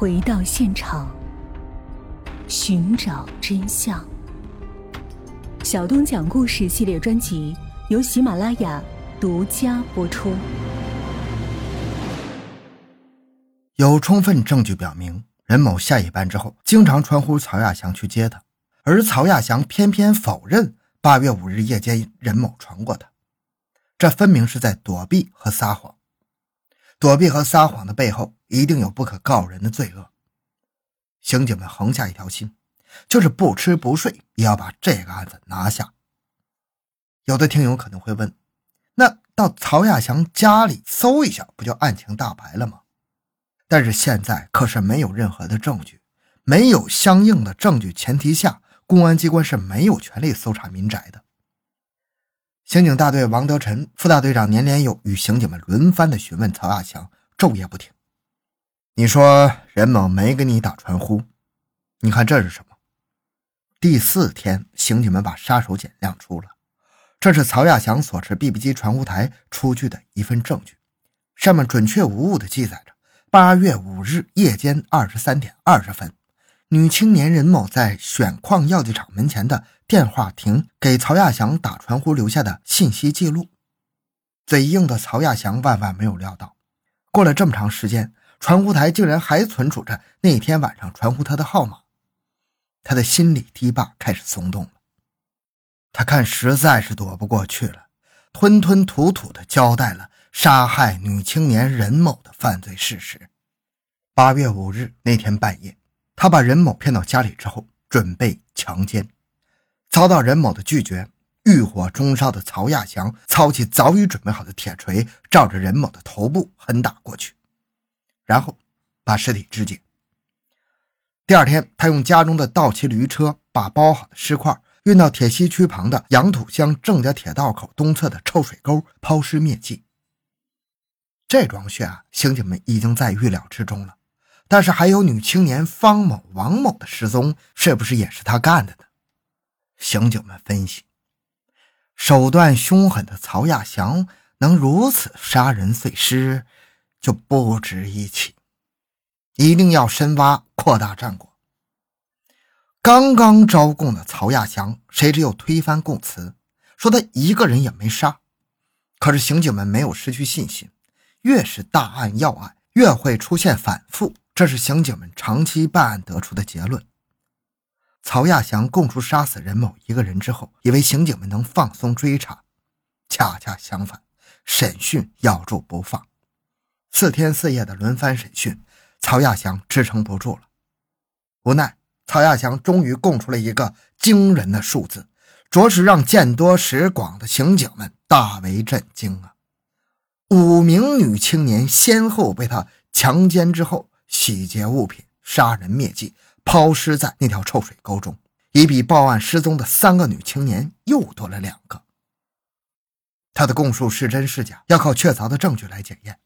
回到现场，寻找真相。小东讲故事系列专辑由喜马拉雅独家播出。有充分证据表明，任某下夜班之后经常传呼曹亚祥去接他，而曹亚祥偏偏否认八月五日夜间任某传过他，这分明是在躲避和撒谎。躲避和撒谎的背后，一定有不可告人的罪恶。刑警们横下一条心，就是不吃不睡也要把这个案子拿下。有的听友可能会问：那到曹亚祥家里搜一下，不就案情大白了吗？但是现在可是没有任何的证据，没有相应的证据前提下，公安机关是没有权利搜查民宅的。刑警大队王德臣副大队长年连友与刑警们轮番的询问曹亚祥，昼夜不停。你说任某没给你打传呼？你看这是什么？第四天，刑警们把杀手锏亮出了，这是曹亚祥所持 BB 机传呼台出具的一份证据，上面准确无误的记载着八月五日夜间二十三点二十分。女青年任某在选矿药剂厂门前的电话亭给曹亚祥打传呼留下的信息记录，嘴硬的曹亚祥万万没有料到，过了这么长时间，传呼台竟然还存储着那天晚上传呼他的号码，他的心里堤坝开始松动了。他看实在是躲不过去了，吞吞吐吐地交代了杀害女青年任某的犯罪事实。八月五日那天半夜。他把任某骗到家里之后，准备强奸，遭到任某的拒绝，欲火中烧的曹亚祥操起早已准备好的铁锤，照着任某的头部狠打过去，然后把尸体肢解。第二天，他用家中的倒骑驴车把包好的尸块运到铁西区旁的杨土乡郑家铁道口东侧的臭水沟抛尸灭迹。这桩血案，刑警们已经在预料之中了。但是还有女青年方某、王某的失踪，是不是也是他干的呢？刑警们分析，手段凶狠的曹亚祥能如此杀人碎尸，就不值一提。一定要深挖，扩大战果。刚刚招供的曹亚祥，谁知又推翻供词，说他一个人也没杀。可是刑警们没有失去信心，越是大案要案，越会出现反复。这是刑警们长期办案得出的结论。曹亚祥供出杀死任某一个人之后，以为刑警们能放松追查，恰恰相反，审讯咬住不放。四天四夜的轮番审讯，曹亚祥支撑不住了。无奈，曹亚祥终于供出了一个惊人的数字，着实让见多识广的刑警们大为震惊啊！五名女青年先后被他强奸之后。洗劫物品、杀人灭迹、抛尸在那条臭水沟中，已比报案失踪的三个女青年又多了两个。他的供述是真是假，要靠确凿的证据来检验。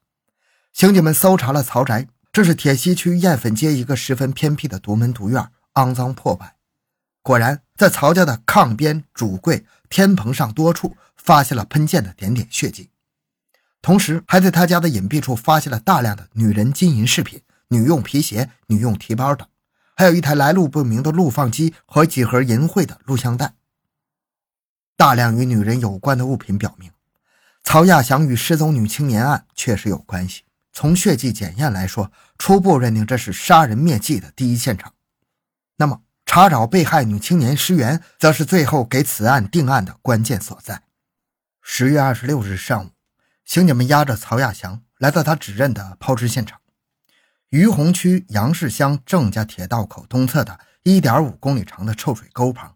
刑警们搜查了曹宅，这是铁西区燕粉街一个十分偏僻的独门独院，肮脏破败。果然，在曹家的炕边、主柜、天棚上多处发现了喷溅的点点血迹，同时还在他家的隐蔽处发现了大量的女人金银饰品。女用皮鞋、女用提包等，还有一台来路不明的录放机和几盒淫秽的录像带。大量与女人有关的物品表明，曹亚祥与失踪女青年案确实有关系。从血迹检验来说，初步认定这是杀人灭迹的第一现场。那么，查找被害女青年尸源，则是最后给此案定案的关键所在。十月二十六日上午，刑警们押着曹亚祥来到他指认的抛尸现场。于洪区杨氏乡郑家铁道口东侧的1.5公里长的臭水沟旁，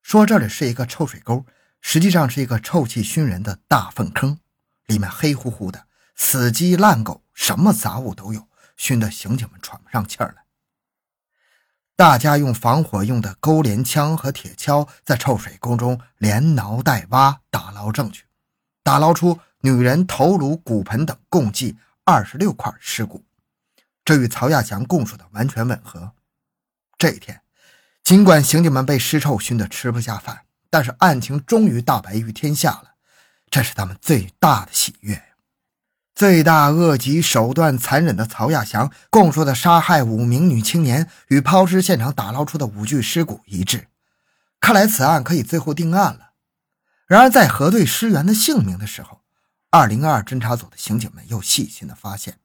说这里是一个臭水沟，实际上是一个臭气熏人的大粪坑，里面黑乎乎的，死鸡烂狗，什么杂物都有，熏得刑警们喘不上气儿来。大家用防火用的钩镰枪和铁锹在臭水沟中连挠带挖，打捞证据，打捞出女人头颅、骨盆等共计二十六块尸骨。这与曹亚祥供述的完全吻合。这一天，尽管刑警们被尸臭熏得吃不下饭，但是案情终于大白于天下了，这是他们最大的喜悦。罪大恶极、手段残忍的曹亚祥供述的杀害五名女青年与抛尸现场打捞出的五具尸骨一致，看来此案可以最后定案了。然而，在核对尸源的姓名的时候，二零二侦查组的刑警们又细心的发现，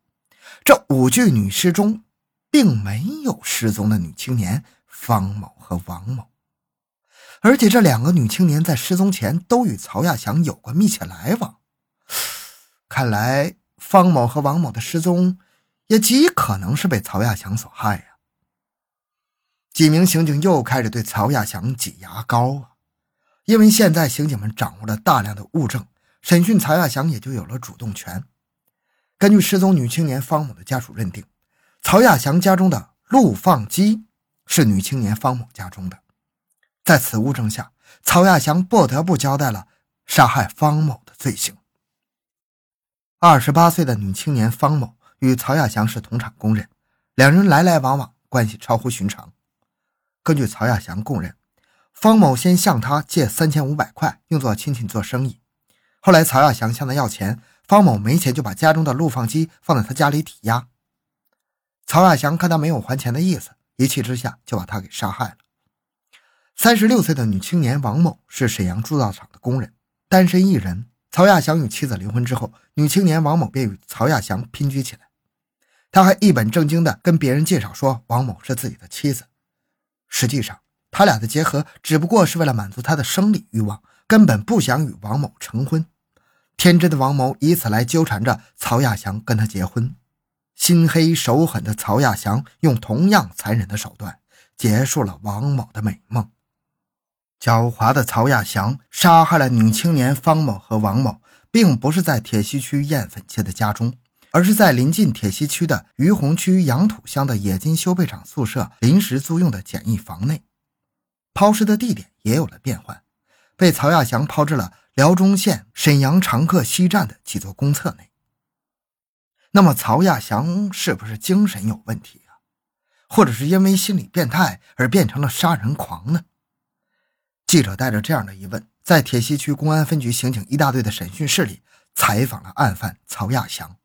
这五具女尸中，并没有失踪的女青年方某和王某，而且这两个女青年在失踪前都与曹亚祥有过密切来往，看来。方某和王某的失踪，也极可能是被曹亚祥所害呀。几名刑警又开始对曹亚祥挤牙膏啊，因为现在刑警们掌握了大量的物证，审讯曹亚祥也就有了主动权。根据失踪女青年方某的家属认定，曹亚祥家中的录放机是女青年方某家中的，在此物证下，曹亚祥不得不交代了杀害方某的罪行。二十八岁的女青年方某与曹亚祥是同厂工人，两人来来往往，关系超乎寻常。根据曹亚祥供认，方某先向他借三千五百块，用作亲戚做生意。后来曹亚祥向他要钱，方某没钱，就把家中的录放机放在他家里抵押。曹亚祥看他没有还钱的意思，一气之下就把他给杀害了。三十六岁的女青年王某是沈阳铸造厂的工人，单身一人。曹亚祥与妻子离婚之后，女青年王某便与曹亚祥姘居起来。他还一本正经地跟别人介绍说王某是自己的妻子。实际上，他俩的结合只不过是为了满足他的生理欲望，根本不想与王某成婚。天真的王某以此来纠缠着曹亚祥跟他结婚。心黑手狠的曹亚祥用同样残忍的手段结束了王某的美梦。狡猾的曹亚祥杀害了女青年方某和王某，并不是在铁西区燕粉街的家中，而是在临近铁西区的于洪区杨土乡的冶金修配厂宿舍临时租用的简易房内。抛尸的地点也有了变换，被曹亚祥抛至了辽中县沈阳长客西站的几座公厕内。那么，曹亚祥是不是精神有问题啊？或者是因为心理变态而变成了杀人狂呢？记者带着这样的疑问，在铁西区公安分局刑警一大队的审讯室里采访了案犯曹亚祥。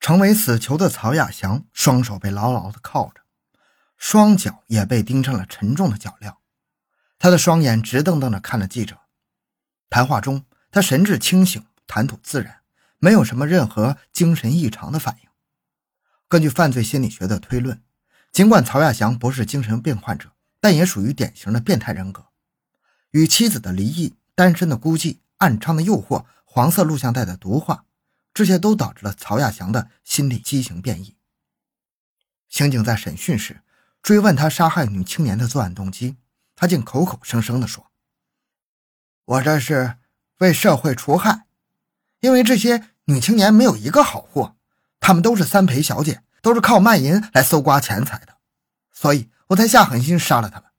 成为死囚的曹亚祥，双手被牢牢地铐着，双脚也被钉上了沉重的脚镣。他的双眼直瞪瞪地看着记者。谈话中，他神志清醒，谈吐自然，没有什么任何精神异常的反应。根据犯罪心理学的推论，尽管曹亚祥不是精神病患者，但也属于典型的变态人格。与妻子的离异、单身的孤寂、暗娼的诱惑、黄色录像带的毒化，这些都导致了曹亚祥的心理畸形变异。刑警在审讯时追问他杀害女青年的作案动机，他竟口口声声地说：“我这是为社会除害，因为这些女青年没有一个好货，她们都是三陪小姐，都是靠卖淫来搜刮钱财的，所以我才下狠心杀了她们。”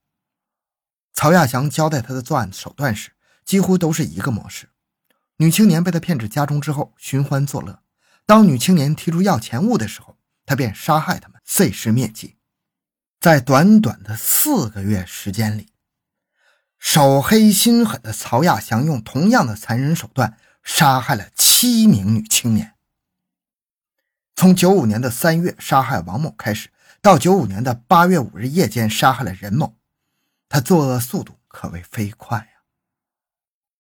曹亚祥交代他的作案手段时，几乎都是一个模式：女青年被他骗至家中之后，寻欢作乐；当女青年提出要钱物的时候，他便杀害他们，碎尸灭迹。在短短的四个月时间里，手黑心狠的曹亚祥用同样的残忍手段杀害了七名女青年。从九五年的三月杀害王某开始，到九五年的八月五日夜间杀害了任某。他作恶速度可谓飞快呀！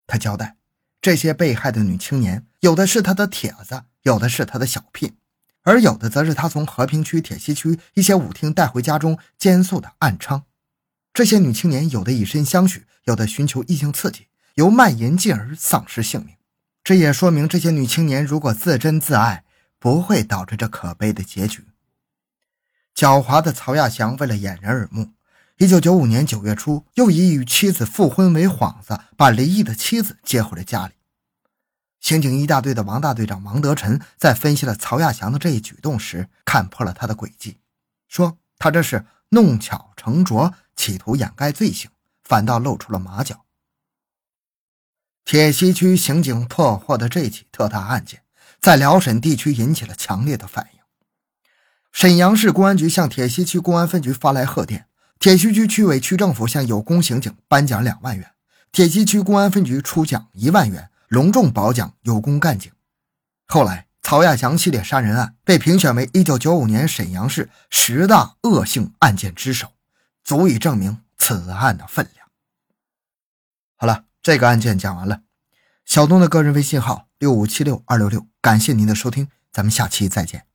他交代，这些被害的女青年，有的是他的帖子，有的是他的小聘，而有的则是他从和平区、铁西区一些舞厅带回家中奸宿的暗娼。这些女青年有的以身相许，有的寻求异性刺激，由卖淫进而丧失性命。这也说明，这些女青年如果自珍自爱，不会导致这可悲的结局。狡猾的曹亚祥为了掩人耳目。一九九五年九月初，又以与妻子复婚为幌子，把离异的妻子接回了家里。刑警一大队的王大队长王德臣在分析了曹亚祥的这一举动时，看破了他的诡计，说他这是弄巧成拙，企图掩盖罪行，反倒露出了马脚。铁西区刑警破获的这起特大案件，在辽沈地区引起了强烈的反应。沈阳市公安局向铁西区公安分局发来贺电。铁西区区委区政府向有功刑警颁奖两万元，铁西区公安分局出奖一万元，隆重褒奖有功干警。后来，曹亚祥系列杀人案被评选为1995年沈阳市十大恶性案件之首，足以证明此案的分量。好了，这个案件讲完了。小东的个人微信号六五七六二六六，感谢您的收听，咱们下期再见。